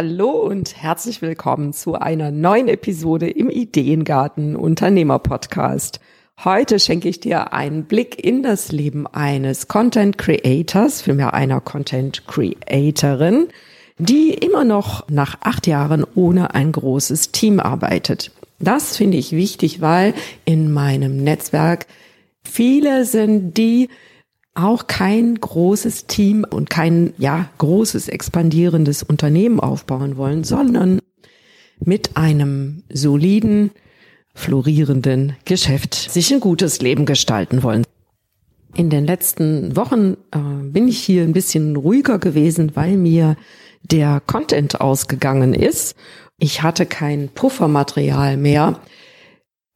Hallo und herzlich willkommen zu einer neuen Episode im Ideengarten Unternehmer Podcast. Heute schenke ich dir einen Blick in das Leben eines Content Creators, vielmehr einer Content Creatorin, die immer noch nach acht Jahren ohne ein großes Team arbeitet. Das finde ich wichtig, weil in meinem Netzwerk viele sind, die auch kein großes Team und kein, ja, großes expandierendes Unternehmen aufbauen wollen, sondern mit einem soliden, florierenden Geschäft sich ein gutes Leben gestalten wollen. In den letzten Wochen äh, bin ich hier ein bisschen ruhiger gewesen, weil mir der Content ausgegangen ist. Ich hatte kein Puffermaterial mehr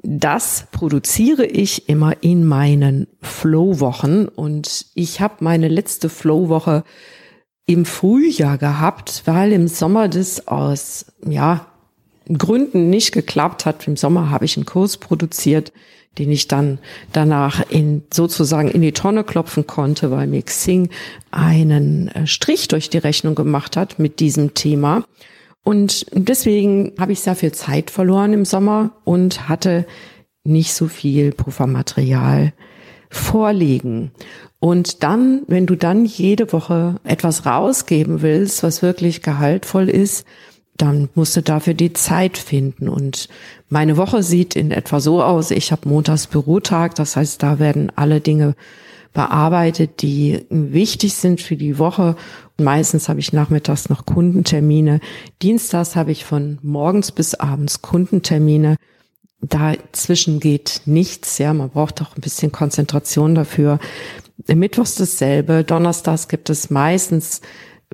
das produziere ich immer in meinen Flow-Wochen und ich habe meine letzte Flow-Woche im Frühjahr gehabt, weil im Sommer das aus ja Gründen nicht geklappt hat. Im Sommer habe ich einen Kurs produziert, den ich dann danach in sozusagen in die Tonne klopfen konnte, weil mir Xing einen äh, Strich durch die Rechnung gemacht hat mit diesem Thema. Und deswegen habe ich sehr viel Zeit verloren im Sommer und hatte nicht so viel Puffermaterial vorliegen. Und dann, wenn du dann jede Woche etwas rausgeben willst, was wirklich gehaltvoll ist, dann musst du dafür die Zeit finden. Und meine Woche sieht in etwa so aus. Ich habe montags Bürotag, das heißt, da werden alle Dinge bearbeitet, die wichtig sind für die Woche. Meistens habe ich nachmittags noch Kundentermine. Dienstags habe ich von morgens bis abends Kundentermine. Dazwischen geht nichts, ja, man braucht auch ein bisschen Konzentration dafür. Mittwochs dasselbe, Donnerstags gibt es meistens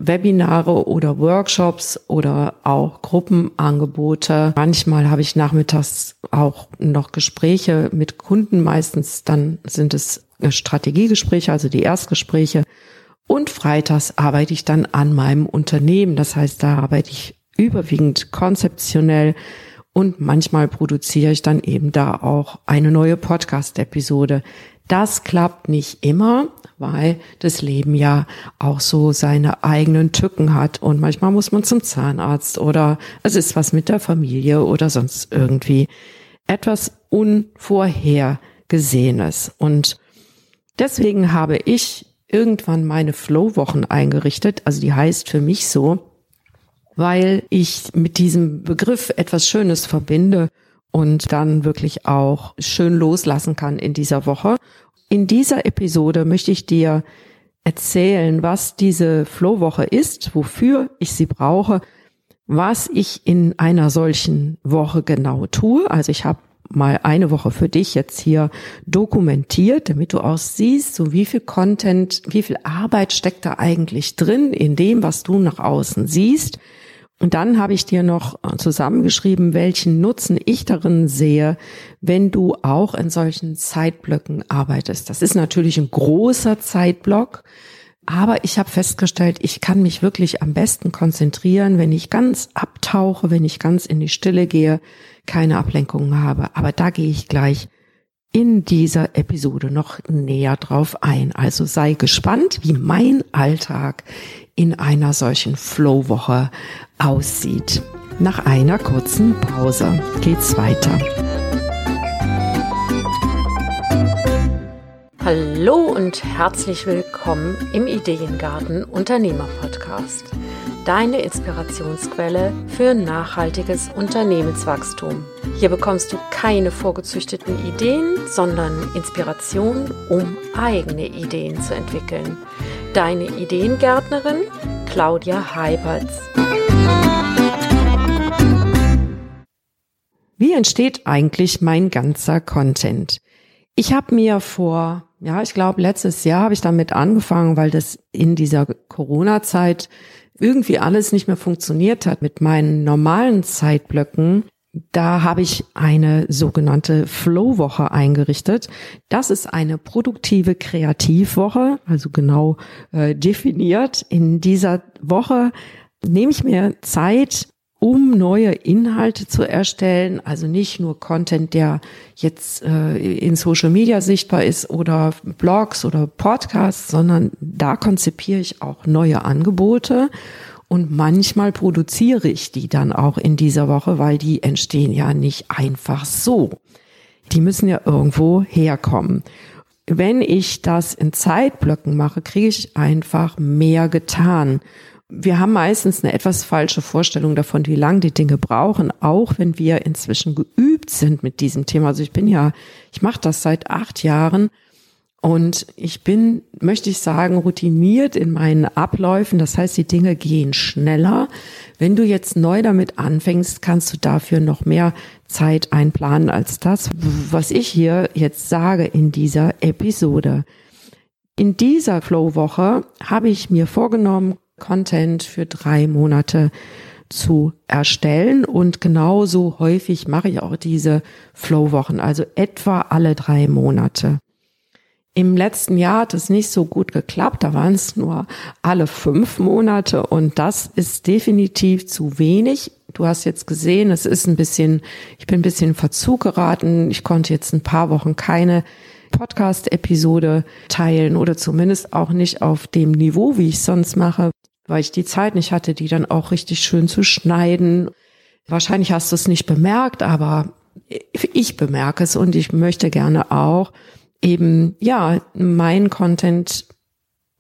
Webinare oder Workshops oder auch Gruppenangebote. Manchmal habe ich nachmittags auch noch Gespräche mit Kunden. Meistens dann sind es Strategiegespräche, also die Erstgespräche. Und freitags arbeite ich dann an meinem Unternehmen. Das heißt, da arbeite ich überwiegend konzeptionell und manchmal produziere ich dann eben da auch eine neue Podcast-Episode. Das klappt nicht immer, weil das Leben ja auch so seine eigenen Tücken hat und manchmal muss man zum Zahnarzt oder es ist was mit der Familie oder sonst irgendwie etwas Unvorhergesehenes. Und deswegen habe ich irgendwann meine Flow-Wochen eingerichtet. Also die heißt für mich so, weil ich mit diesem Begriff etwas Schönes verbinde und dann wirklich auch schön loslassen kann in dieser Woche. In dieser Episode möchte ich dir erzählen, was diese Flohwoche ist, wofür ich sie brauche, was ich in einer solchen Woche genau tue. Also ich habe mal eine Woche für dich jetzt hier dokumentiert, damit du auch siehst, so wie viel Content, wie viel Arbeit steckt da eigentlich drin in dem, was du nach außen siehst. Und dann habe ich dir noch zusammengeschrieben, welchen Nutzen ich darin sehe, wenn du auch in solchen Zeitblöcken arbeitest. Das ist natürlich ein großer Zeitblock, aber ich habe festgestellt, ich kann mich wirklich am besten konzentrieren, wenn ich ganz abtauche, wenn ich ganz in die Stille gehe, keine Ablenkungen habe. Aber da gehe ich gleich in dieser Episode noch näher drauf ein. Also sei gespannt, wie mein Alltag in einer solchen Flow-Woche aussieht. Nach einer kurzen Pause geht's weiter. Hallo und herzlich willkommen im Ideengarten Unternehmer Podcast. Deine Inspirationsquelle für nachhaltiges Unternehmenswachstum. Hier bekommst du keine vorgezüchteten Ideen, sondern Inspiration, um eigene Ideen zu entwickeln. Deine Ideengärtnerin Claudia Heiberts. Wie entsteht eigentlich mein ganzer Content? Ich habe mir vor, ja, ich glaube, letztes Jahr habe ich damit angefangen, weil das in dieser Corona-Zeit irgendwie alles nicht mehr funktioniert hat mit meinen normalen Zeitblöcken. Da habe ich eine sogenannte Flow-Woche eingerichtet. Das ist eine produktive Kreativwoche, also genau äh, definiert. In dieser Woche nehme ich mir Zeit, um neue Inhalte zu erstellen, also nicht nur Content, der jetzt äh, in Social Media sichtbar ist oder Blogs oder Podcasts, sondern da konzipiere ich auch neue Angebote Und manchmal produziere ich die dann auch in dieser Woche, weil die entstehen ja nicht einfach so. Die müssen ja irgendwo herkommen. Wenn ich das in Zeitblöcken mache, kriege ich einfach mehr getan. Wir haben meistens eine etwas falsche Vorstellung davon, wie lange die Dinge brauchen, auch wenn wir inzwischen geübt sind mit diesem Thema. Also ich bin ja, ich mache das seit acht Jahren und ich bin, möchte ich sagen, routiniert in meinen Abläufen. Das heißt, die Dinge gehen schneller. Wenn du jetzt neu damit anfängst, kannst du dafür noch mehr Zeit einplanen als das, was ich hier jetzt sage in dieser Episode. In dieser Flow-Woche habe ich mir vorgenommen, Content für drei Monate zu erstellen und genauso häufig mache ich auch diese Flow-Wochen, also etwa alle drei Monate. Im letzten Jahr hat es nicht so gut geklappt. Da waren es nur alle fünf Monate und das ist definitiv zu wenig. Du hast jetzt gesehen, es ist ein bisschen, ich bin ein bisschen in Verzug geraten. Ich konnte jetzt ein paar Wochen keine Podcast-Episode teilen oder zumindest auch nicht auf dem Niveau, wie ich sonst mache, weil ich die Zeit nicht hatte, die dann auch richtig schön zu schneiden. Wahrscheinlich hast du es nicht bemerkt, aber ich bemerke es und ich möchte gerne auch eben, ja, mein Content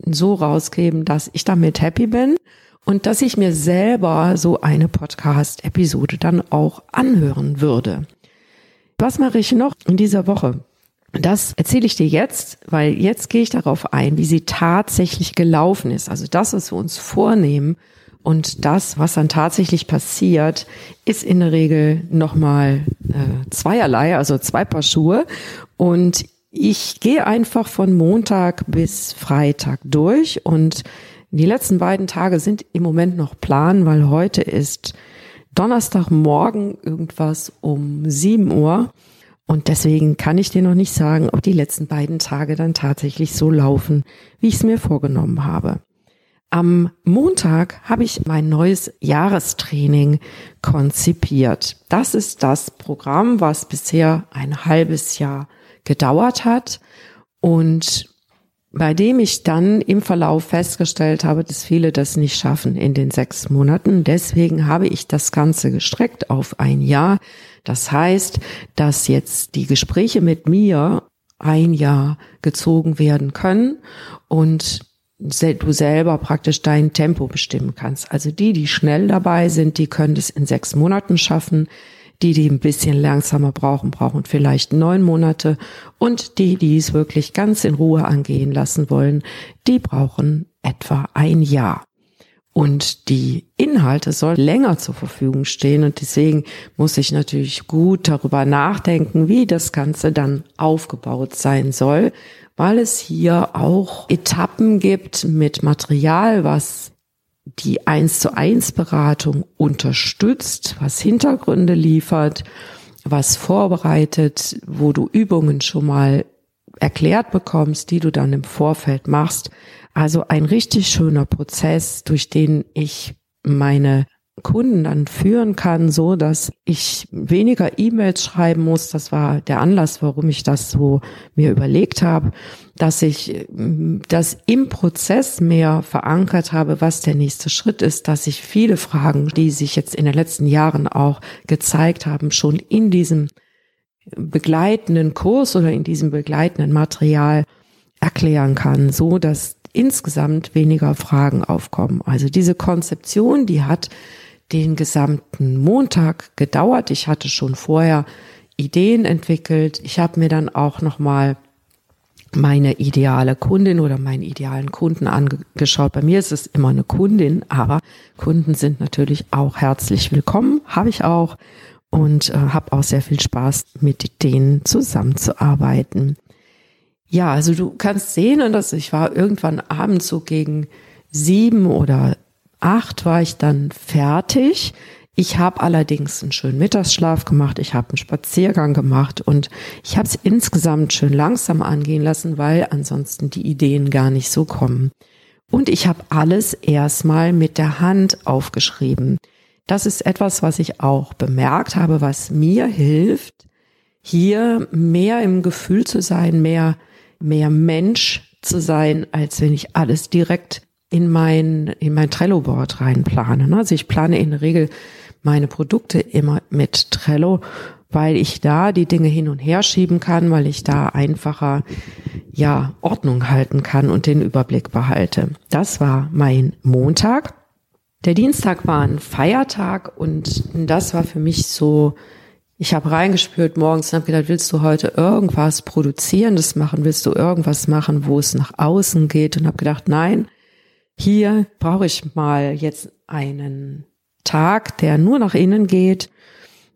so rausgeben, dass ich damit happy bin und dass ich mir selber so eine Podcast-Episode dann auch anhören würde. Was mache ich noch in dieser Woche? Das erzähle ich dir jetzt, weil jetzt gehe ich darauf ein, wie sie tatsächlich gelaufen ist. Also das, was wir uns vornehmen und das, was dann tatsächlich passiert, ist in der Regel nochmal äh, zweierlei, also zwei Paar Schuhe. Und ich gehe einfach von Montag bis Freitag durch und die letzten beiden Tage sind im Moment noch Plan, weil heute ist Donnerstagmorgen irgendwas um 7 Uhr. Und deswegen kann ich dir noch nicht sagen, ob die letzten beiden Tage dann tatsächlich so laufen, wie ich es mir vorgenommen habe. Am Montag habe ich mein neues Jahrestraining konzipiert. Das ist das Programm, was bisher ein halbes Jahr gedauert hat und bei dem ich dann im Verlauf festgestellt habe, dass viele das nicht schaffen in den sechs Monaten. Deswegen habe ich das Ganze gestreckt auf ein Jahr. Das heißt, dass jetzt die Gespräche mit mir ein Jahr gezogen werden können und du selber praktisch dein Tempo bestimmen kannst. Also die, die schnell dabei sind, die können es in sechs Monaten schaffen. Die, die ein bisschen langsamer brauchen, brauchen vielleicht neun Monate. Und die, die es wirklich ganz in Ruhe angehen lassen wollen, die brauchen etwa ein Jahr. Und die Inhalte sollen länger zur Verfügung stehen. Und deswegen muss ich natürlich gut darüber nachdenken, wie das Ganze dann aufgebaut sein soll, weil es hier auch Etappen gibt mit Material, was die eins zu eins Beratung unterstützt, was Hintergründe liefert, was vorbereitet, wo du Übungen schon mal erklärt bekommst, die du dann im Vorfeld machst. Also ein richtig schöner Prozess, durch den ich meine Kunden dann führen kann, so dass ich weniger E-Mails schreiben muss. Das war der Anlass, warum ich das so mir überlegt habe, dass ich das im Prozess mehr verankert habe, was der nächste Schritt ist, dass ich viele Fragen, die sich jetzt in den letzten Jahren auch gezeigt haben, schon in diesem begleitenden Kurs oder in diesem begleitenden Material erklären kann, so dass insgesamt weniger Fragen aufkommen. Also diese Konzeption, die hat den gesamten Montag gedauert. Ich hatte schon vorher Ideen entwickelt. Ich habe mir dann auch noch mal meine ideale Kundin oder meinen idealen Kunden angeschaut. Bei mir ist es immer eine Kundin, aber Kunden sind natürlich auch herzlich willkommen, habe ich auch und äh, habe auch sehr viel Spaß mit denen zusammenzuarbeiten. Ja, also du kannst sehen, und das, ich war irgendwann abends so gegen sieben oder acht war ich dann fertig. Ich habe allerdings einen schönen Mittagsschlaf gemacht, ich habe einen Spaziergang gemacht und ich habe es insgesamt schön langsam angehen lassen, weil ansonsten die Ideen gar nicht so kommen. Und ich habe alles erstmal mit der Hand aufgeschrieben. Das ist etwas, was ich auch bemerkt habe, was mir hilft, hier mehr im Gefühl zu sein, mehr, mehr Mensch zu sein, als wenn ich alles direkt in mein, in mein Trello-Board reinplane. Also ich plane in der Regel meine Produkte immer mit Trello, weil ich da die Dinge hin und her schieben kann, weil ich da einfacher, ja, Ordnung halten kann und den Überblick behalte. Das war mein Montag. Der Dienstag war ein Feiertag und das war für mich so, ich habe reingespürt morgens und habe gedacht, willst du heute irgendwas Produzierendes machen? Willst du irgendwas machen, wo es nach außen geht? Und habe gedacht, nein, hier brauche ich mal jetzt einen Tag, der nur nach innen geht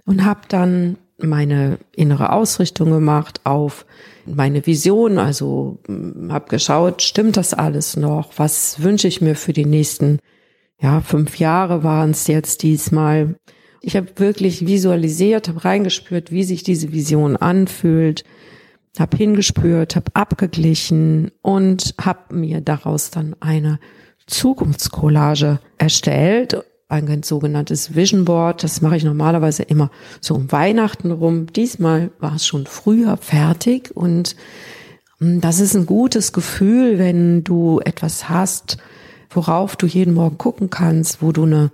und habe dann meine innere Ausrichtung gemacht auf meine Vision, also hm, habe geschaut, stimmt das alles noch? Was wünsche ich mir für die nächsten ja, fünf Jahre waren es jetzt diesmal. Ich habe wirklich visualisiert, habe reingespürt, wie sich diese Vision anfühlt, habe hingespürt, habe abgeglichen und habe mir daraus dann eine Zukunftscollage erstellt, ein sogenanntes Vision Board. Das mache ich normalerweise immer so um Weihnachten rum. Diesmal war es schon früher fertig und hm, das ist ein gutes Gefühl, wenn du etwas hast, worauf du jeden Morgen gucken kannst, wo du eine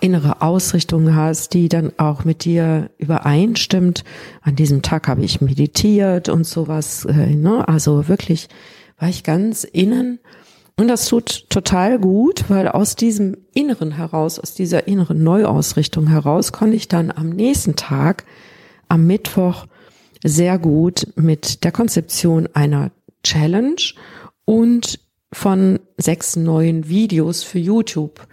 innere Ausrichtung hast, die dann auch mit dir übereinstimmt. An diesem Tag habe ich meditiert und sowas. Äh, ne? Also wirklich war ich ganz innen. Und das tut total gut, weil aus diesem Inneren heraus, aus dieser inneren Neuausrichtung heraus, konnte ich dann am nächsten Tag, am Mittwoch, sehr gut mit der Konzeption einer Challenge und von sechs neuen Videos für YouTube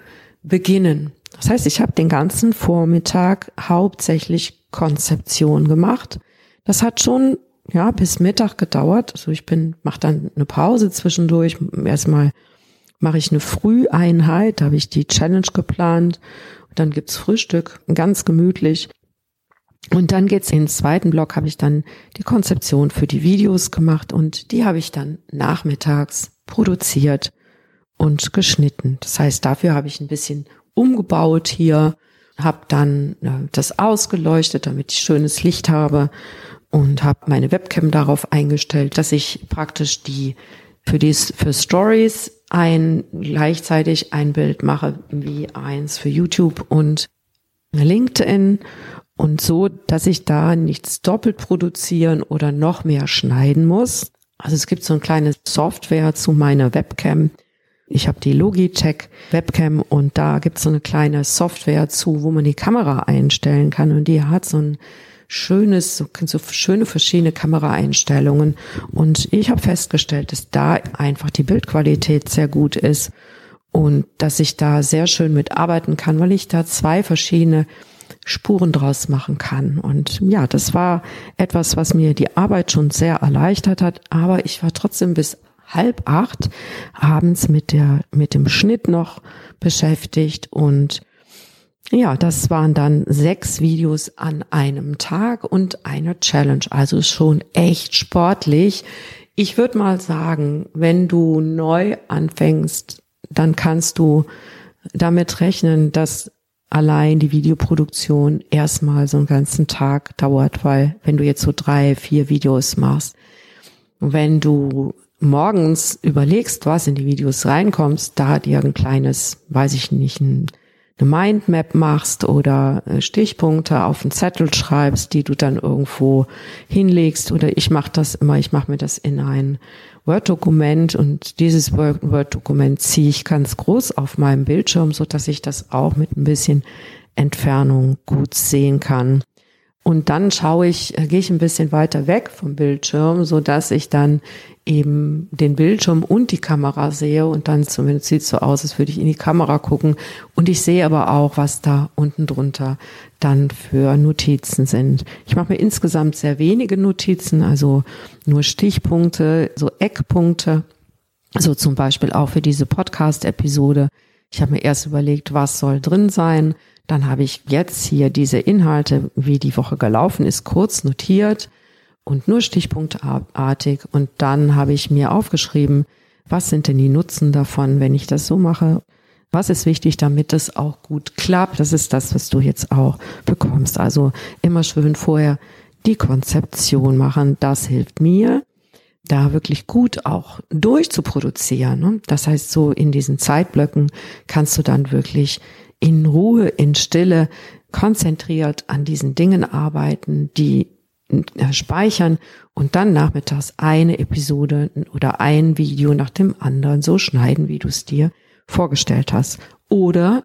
beginnen. Das heißt, ich habe den ganzen Vormittag hauptsächlich Konzeption gemacht. Das hat schon ja bis Mittag gedauert. Also ich bin mache dann eine Pause zwischendurch. Erstmal mache ich eine Früheinheit, da habe ich die Challenge geplant. Und dann gibt's Frühstück, ganz gemütlich. Und dann geht's in den zweiten Block, habe ich dann die Konzeption für die Videos gemacht und die habe ich dann nachmittags produziert und geschnitten. Das heißt, dafür habe ich ein bisschen umgebaut hier, habe dann äh, das ausgeleuchtet, damit ich schönes Licht habe und habe meine Webcam darauf eingestellt, dass ich praktisch die für die für Stories ein gleichzeitig ein Bild mache wie eins für YouTube und LinkedIn und so, dass ich da nichts doppelt produzieren oder noch mehr schneiden muss. Also es gibt so eine kleine Software zu meiner Webcam. Ich habe die Logitech Webcam und da gibt es so eine kleine Software zu, wo man die Kamera einstellen kann und die hat so ein schönes, so, schöne verschiedene Kameraeinstellungen und ich habe festgestellt, dass da einfach die Bildqualität sehr gut ist und dass ich da sehr schön mitarbeiten kann, weil ich da zwei verschiedene Spuren draus machen kann. Und ja, das war etwas, was mir die Arbeit schon sehr erleichtert hat, aber ich war trotzdem bis halb acht abends mit der, mit dem Schnitt noch beschäftigt und ja, das waren dann sechs Videos an einem Tag und eine Challenge, also schon echt sportlich. Ich würde mal sagen, wenn du neu anfängst, dann kannst du damit rechnen, dass allein die Videoproduktion erstmal so einen ganzen Tag dauert, weil wenn du jetzt so drei, vier Videos machst, wenn du morgens überlegst, was in die Videos reinkommst, da dir ein kleines, weiß ich nicht, ein, eine Mindmap machst oder äh, Stichpunkte auf einen Zettel schreibst, die du dann irgendwo hinlegst oder ich mache das immer, ich mache mir das in ein Word-Dokument und dieses Word-Dokument ziehe ich ganz groß auf meinem Bildschirm, so dass ich das auch mit ein bisschen Entfernung gut sehen kann. Und dann schaue ich, äh, gehe ich ein bisschen weiter weg vom Bildschirm, so dass ich dann eben den Bildschirm und die Kamera sehe und dann zumindest sieht es so aus, als würde ich in die Kamera gucken. Und ich sehe aber auch, was da unten drunter dann für Notizen sind. Ich mache mir insgesamt sehr wenige Notizen, also nur Stichpunkte, so Eckpunkte. So zum Beispiel auch für diese Podcast-Episode. Ich habe mir erst überlegt, was soll drin sein. Dann habe ich jetzt hier diese Inhalte, wie die Woche gelaufen ist, kurz notiert und nur stichpunktartig. Und dann habe ich mir aufgeschrieben, was sind denn die Nutzen davon, wenn ich das so mache? Was ist wichtig, damit es auch gut klappt? Das ist das, was du jetzt auch bekommst. Also immer schön vorher die Konzeption machen. Das hilft mir. da wirklich gut auch durchzuproduzieren. Ne? Das heißt, so in diesen Zeitblöcken kannst du dann wirklich in Ruhe, in Stille, konzentriert an diesen Dingen arbeiten, die äh, speichern und dann nachmittags eine Episode oder ein Video nach dem anderen so schneiden, wie du es dir vorgestellt hast. Oder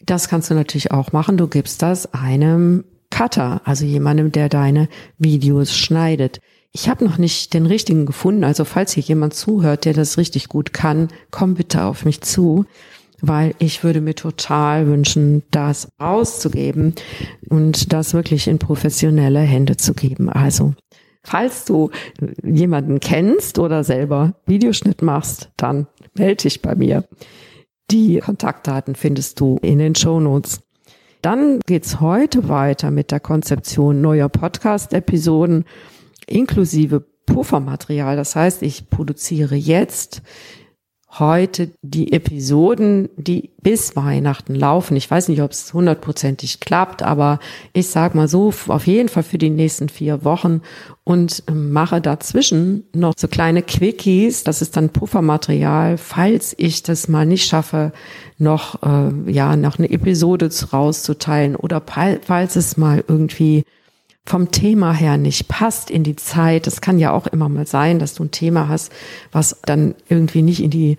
das kannst du natürlich auch machen. Du gibst das einem Cutter, also jemandem, der deine Videos schneidet. Ich habe noch nicht den richtigen gefunden. Also falls hier jemand zuhört, der das richtig gut kann, komm bitte auf mich zu, weil ich würde mir total wünschen, das auszugeben und das wirklich in professionelle Hände zu geben. Also falls du jemanden kennst oder selber Videoschnitt machst, dann melde dich bei mir. Die Kontaktdaten findest du in den Show Notes. Dann geht's heute weiter mit der Konzeption neuer Podcast-Episoden inklusive Puffermaterial. Das heißt, ich produziere jetzt heute die Episoden, die bis Weihnachten laufen. Ich weiß nicht, ob es hundertprozentig klappt, aber ich sag mal so, auf jeden Fall für die nächsten vier Wochen und ähm, mache dazwischen noch so kleine Quickies. Das ist dann Puffermaterial, falls ich das mal nicht schaffe, noch, äh, ja, noch eine Episode rauszuteilen oder falls es mal irgendwie vom Thema her nicht passt in die Zeit. Es kann ja auch immer mal sein, dass du ein Thema hast, was dann irgendwie nicht in die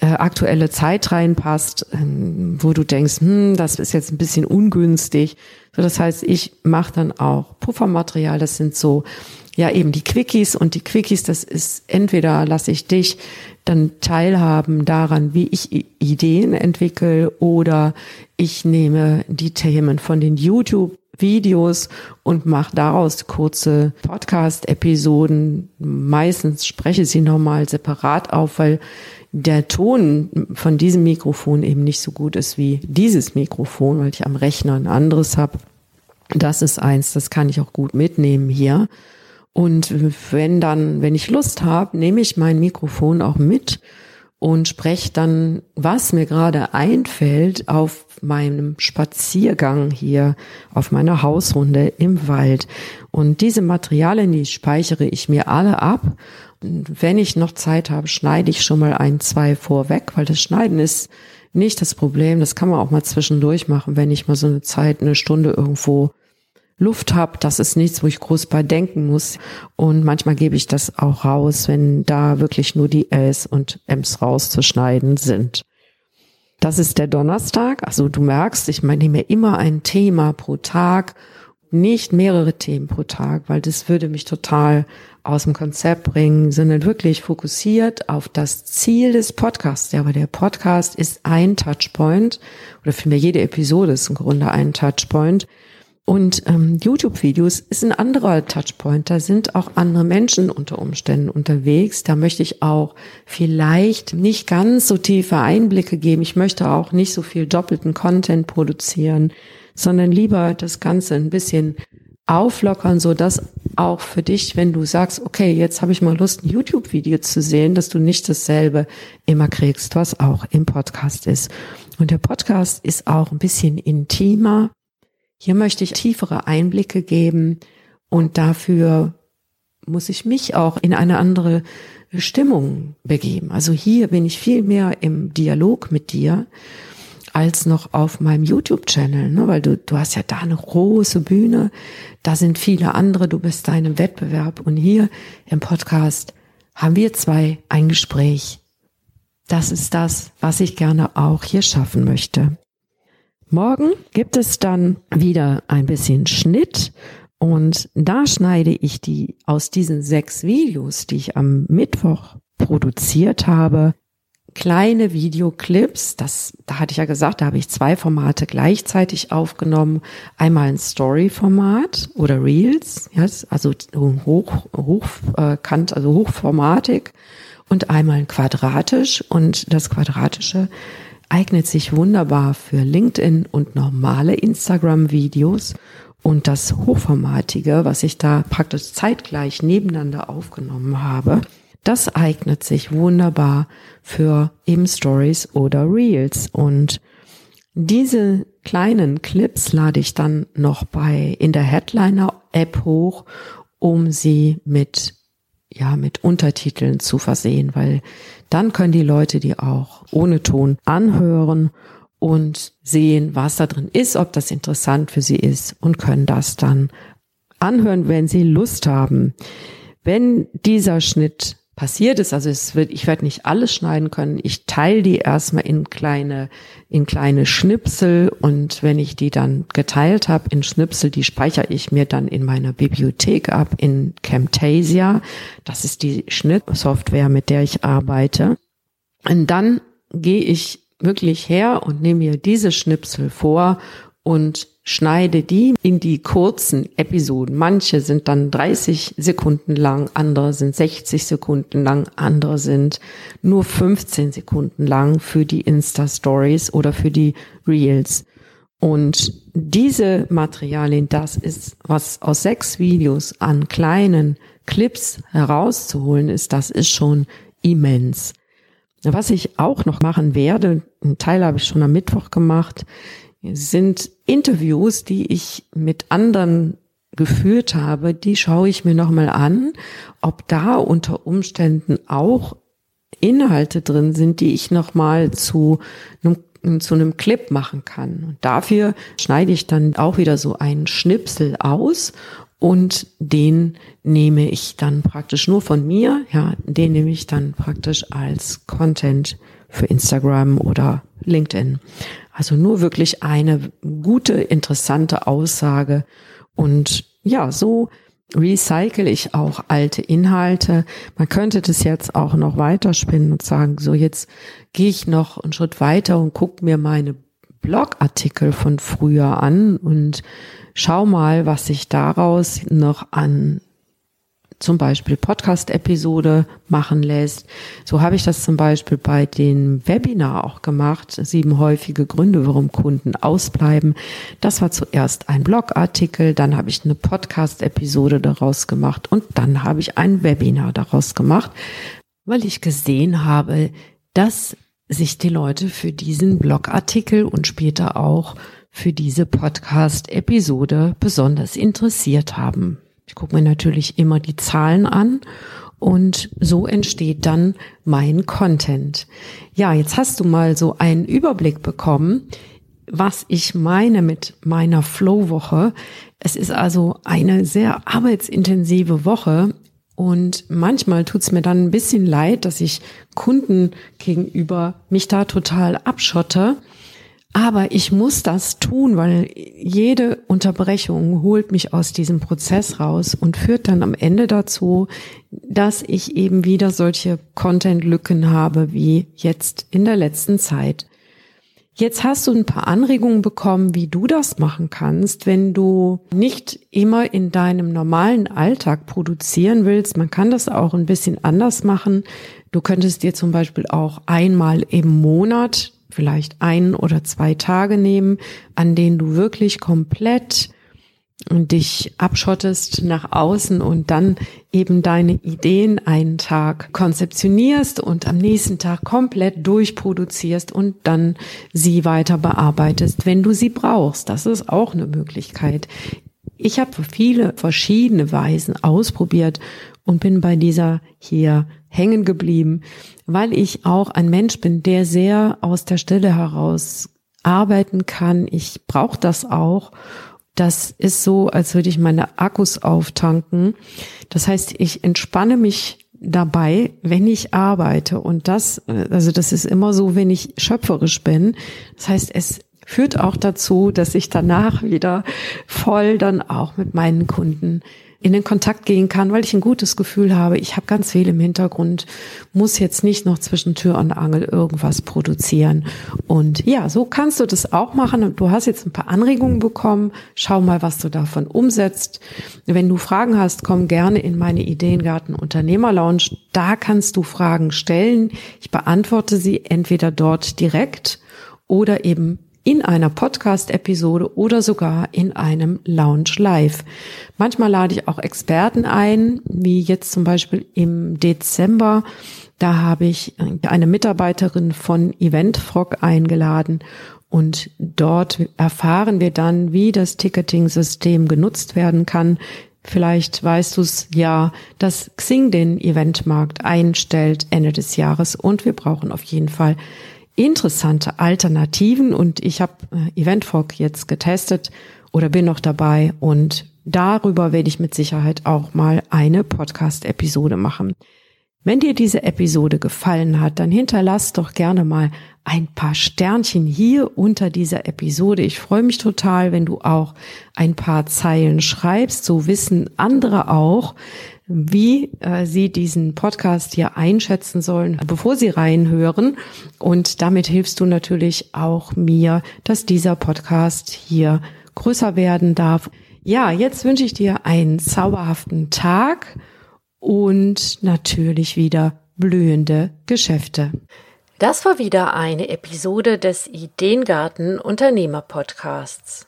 äh, aktuelle Zeit reinpasst, ähm, wo du denkst, hm, das ist jetzt ein bisschen ungünstig. So, das heißt, ich mache dann auch Puffermaterial. Das sind so ja eben die Quickies und die Quickies, das ist entweder lasse ich dich dann teilhaben daran, wie ich Ideen entwickle oder ich nehme die Themen von den YouTube Videos und mache daraus kurze Podcast-Episoden. Meistens spreche sie nochmal separat auf, weil der Ton von diesem Mikrofon eben nicht so gut ist wie dieses Mikrofon, weil ich am Rechner ein anderes habe. Das ist eins, das kann ich auch gut mitnehmen hier. Und wenn dann, wenn ich Lust habe, nehme ich mein Mikrofon auch mit und spreche dann, was mir gerade einfällt, auf meinem Spaziergang hier, auf meiner Hausrunde im Wald. Und diese Materialien, die speichere ich mir alle ab. Und wenn ich noch Zeit habe, schneide ich schon mal ein, zwei vorweg, weil das Schneiden ist nicht das Problem. Das kann man auch mal zwischendurch machen, wenn ich mal so eine Zeit, eine Stunde irgendwo Luft habe, das ist nichts, wo ich groß bei denken muss. Und manchmal gebe ich das auch raus, wenn da wirklich nur die Ls und Ms rauszuschneiden sind. Das ist der Donnerstag. Also du merkst, ich meine, nehme immer ein Thema pro Tag, nicht mehrere Themen pro Tag, weil das würde mich total aus dem Konzept bringen, sondern wirklich fokussiert auf das Ziel des Podcasts. Ja, aber der Podcast ist ein Touchpoint oder vielmehr jede Episode ist im Grunde ein Touchpoint und ähm, YouTube-Videos ist ein anderer Touchpoint. Da sind auch andere Menschen unter Umständen unterwegs. Da möchte ich auch vielleicht nicht ganz so tiefe Einblicke geben. Ich möchte auch nicht so viel doppelten Content produzieren, sondern lieber das Ganze ein bisschen auflockern, so dass auch für dich, wenn du sagst, okay, jetzt habe ich mal Lust, ein YouTube-Video zu sehen, dass du nicht dasselbe immer kriegst, was auch im Podcast ist. Und der Podcast ist auch ein bisschen intimer hier möchte ich tiefere Einblicke geben und dafür muss ich mich auch in eine andere Stimmung begeben. Also hier bin ich viel mehr im Dialog mit dir als noch auf meinem YouTube-Channel, ne? weil du, du hast ja da eine große Bühne, da sind viele andere, du bist da in einem Wettbewerb und hier im Podcast haben wir zwei ein Gespräch. Das ist das, was ich gerne auch hier schaffen möchte. Morgen gibt es dann wieder ein bisschen Schnitt und da schneide ich die aus diesen sechs Videos, die ich am Mittwoch produziert habe, kleine Videoclips. Das, da hatte ich ja gesagt, da habe ich zwei Formate gleichzeitig aufgenommen. Einmal ein Story-Format oder Reels, yes, also hoch, hochkant, also hochformatig und einmal quadratisch und das quadratische eignet sich wunderbar für LinkedIn und normale Instagram-Videos. Und das Hochformatige, was ich da praktisch zeitgleich nebeneinander aufgenommen habe, das eignet sich wunderbar für eben Stories oder Reels. Und diese kleinen Clips lade ich dann noch bei in der Headliner App hoch, um sie mit ja mit Untertiteln zu versehen, weil dann können die Leute die auch ohne Ton anhören und sehen, was da drin ist, ob das interessant für sie ist und können das dann anhören, wenn sie Lust haben. Wenn dieser Schnitt passiert ist. Also es wird, ich werde nicht alles schneiden können. Ich teile die erstmal in kleine, in kleine Schnipsel und wenn ich die dann geteilt habe in Schnipsel, die speichere ich mir dann in meiner Bibliothek ab in Camtasia. Das ist die Schnittsoftware, mit der ich arbeite. Und dann gehe ich wirklich her und nehme mir diese Schnipsel vor und schneide die in die kurzen Episoden. Manche sind dann 30 Sekunden lang, andere sind 60 Sekunden lang, andere sind nur 15 Sekunden lang für die Insta-Stories oder für die Reels. Und diese Materialien, das ist, was aus sechs Videos an kleinen Clips herauszuholen ist, das ist schon immens. Was ich auch noch machen werde, einen Teil habe ich schon am Mittwoch gemacht, sind Interviews, die ich mit anderen geführt habe, die schaue ich mir nochmal an, ob da unter Umständen auch Inhalte drin sind, die ich nochmal zu einem, zu einem Clip machen kann. Und dafür schneide ich dann auch wieder so einen Schnipsel aus und den nehme ich dann praktisch nur von mir, ja, den nehme ich dann praktisch als Content für Instagram oder LinkedIn. Also nur wirklich eine gute, interessante Aussage. Und ja, so recycle ich auch alte Inhalte. Man könnte das jetzt auch noch weiterspinnen und sagen, so jetzt gehe ich noch einen Schritt weiter und gucke mir meine Blogartikel von früher an und schau mal, was sich daraus noch an zum Beispiel Podcast-Episode machen lässt. So habe ich das zum Beispiel bei den Webinar auch gemacht. Sieben häufige Gründe, warum Kunden ausbleiben. Das war zuerst ein Blogartikel, dann habe ich eine Podcast-Episode daraus gemacht und dann habe ich ein Webinar daraus gemacht, weil ich gesehen habe, dass sich die Leute für diesen Blogartikel und später auch für diese Podcast-Episode besonders interessiert haben. Ich gucke mir natürlich immer die Zahlen an und so entsteht dann mein Content. Ja, jetzt hast du mal so einen Überblick bekommen, was ich meine mit meiner Flow-Woche. Es ist also eine sehr arbeitsintensive Woche und manchmal tut's mir dann ein bisschen leid, dass ich Kunden gegenüber mich da total abschotte aber ich muss das tun, weil jede Unterbrechung holt mich aus diesem Prozess raus und führt dann am Ende dazu, dass ich eben wieder solche Content-Lücken habe wie jetzt in der letzten Zeit. Jetzt hast du ein paar Anregungen bekommen, wie du das machen kannst, wenn du nicht immer in deinem normalen Alltag produzieren willst. Man kann das auch ein bisschen anders machen. Du könntest dir zum Beispiel auch einmal im Monat vielleicht ein oder zwei Tage nehmen, an denen du wirklich komplett dich abschottest nach außen und dann eben deine Ideen einen Tag konzeptionierst und am nächsten Tag komplett durchproduzierst und dann sie weiter bearbeitest, wenn du sie brauchst. Das ist auch eine Möglichkeit. Ich habe viele verschiedene Weisen ausprobiert und bin bei dieser hier hängen geblieben, weil ich auch ein Mensch bin, der sehr aus der Stille heraus arbeiten kann. Ich brauche das auch. Das ist so, als würde ich meine Akkus auftanken. Das heißt, ich entspanne mich dabei, wenn ich arbeite. Und das, also das ist immer so, wenn ich schöpferisch bin. Das heißt, es führt auch dazu, dass ich danach wieder voll dann auch mit meinen Kunden in den Kontakt gehen kann, weil ich ein gutes Gefühl habe, ich habe ganz viel im Hintergrund, muss jetzt nicht noch zwischen Tür und Angel irgendwas produzieren. Und ja, so kannst du das auch machen. Du hast jetzt ein paar Anregungen bekommen. Schau mal, was du davon umsetzt. Wenn du Fragen hast, komm gerne in meine Ideengarten Unternehmer Lounge. Da kannst du Fragen stellen. Ich beantworte sie entweder dort direkt oder eben in einer Podcast-Episode oder sogar in einem Lounge Live. Manchmal lade ich auch Experten ein, wie jetzt zum Beispiel im Dezember. Da habe ich eine Mitarbeiterin von Eventfrog eingeladen und dort erfahren wir dann, wie das Ticketing-System genutzt werden kann, Vielleicht weißt du es ja, dass Xing den Eventmarkt einstellt Ende des Jahres und wir brauchen auf jeden Fall interessante Alternativen und ich habe äh, Eventfog jetzt getestet oder bin noch dabei und darüber werde ich mit Sicherheit auch mal eine Podcast-Episode machen. Wenn dir diese Episode gefallen hat, dann hinterlass doch gerne mal ein paar Sternchen hier unter dieser Episode. Ich freue mich total, wenn du auch ein paar Zeilen schreibst. So wissen andere auch, wie äh, sie diesen Podcast hier einschätzen sollen, bevor sie reinhören. Und damit hilfst du natürlich auch mir, dass dieser Podcast hier größer werden darf. Ja, jetzt wünsche ich dir einen zauberhaften Tag und natürlich wieder blühende Geschäfte. Das war wieder eine Episode des Ideengarten Unternehmer Podcasts.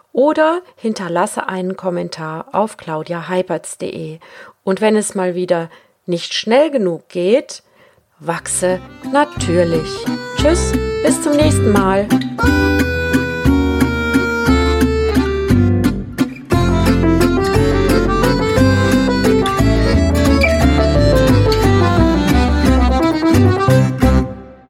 oder hinterlasse einen Kommentar auf claudiaheiberts.de. Und wenn es mal wieder nicht schnell genug geht, wachse natürlich. Tschüss, bis zum nächsten Mal.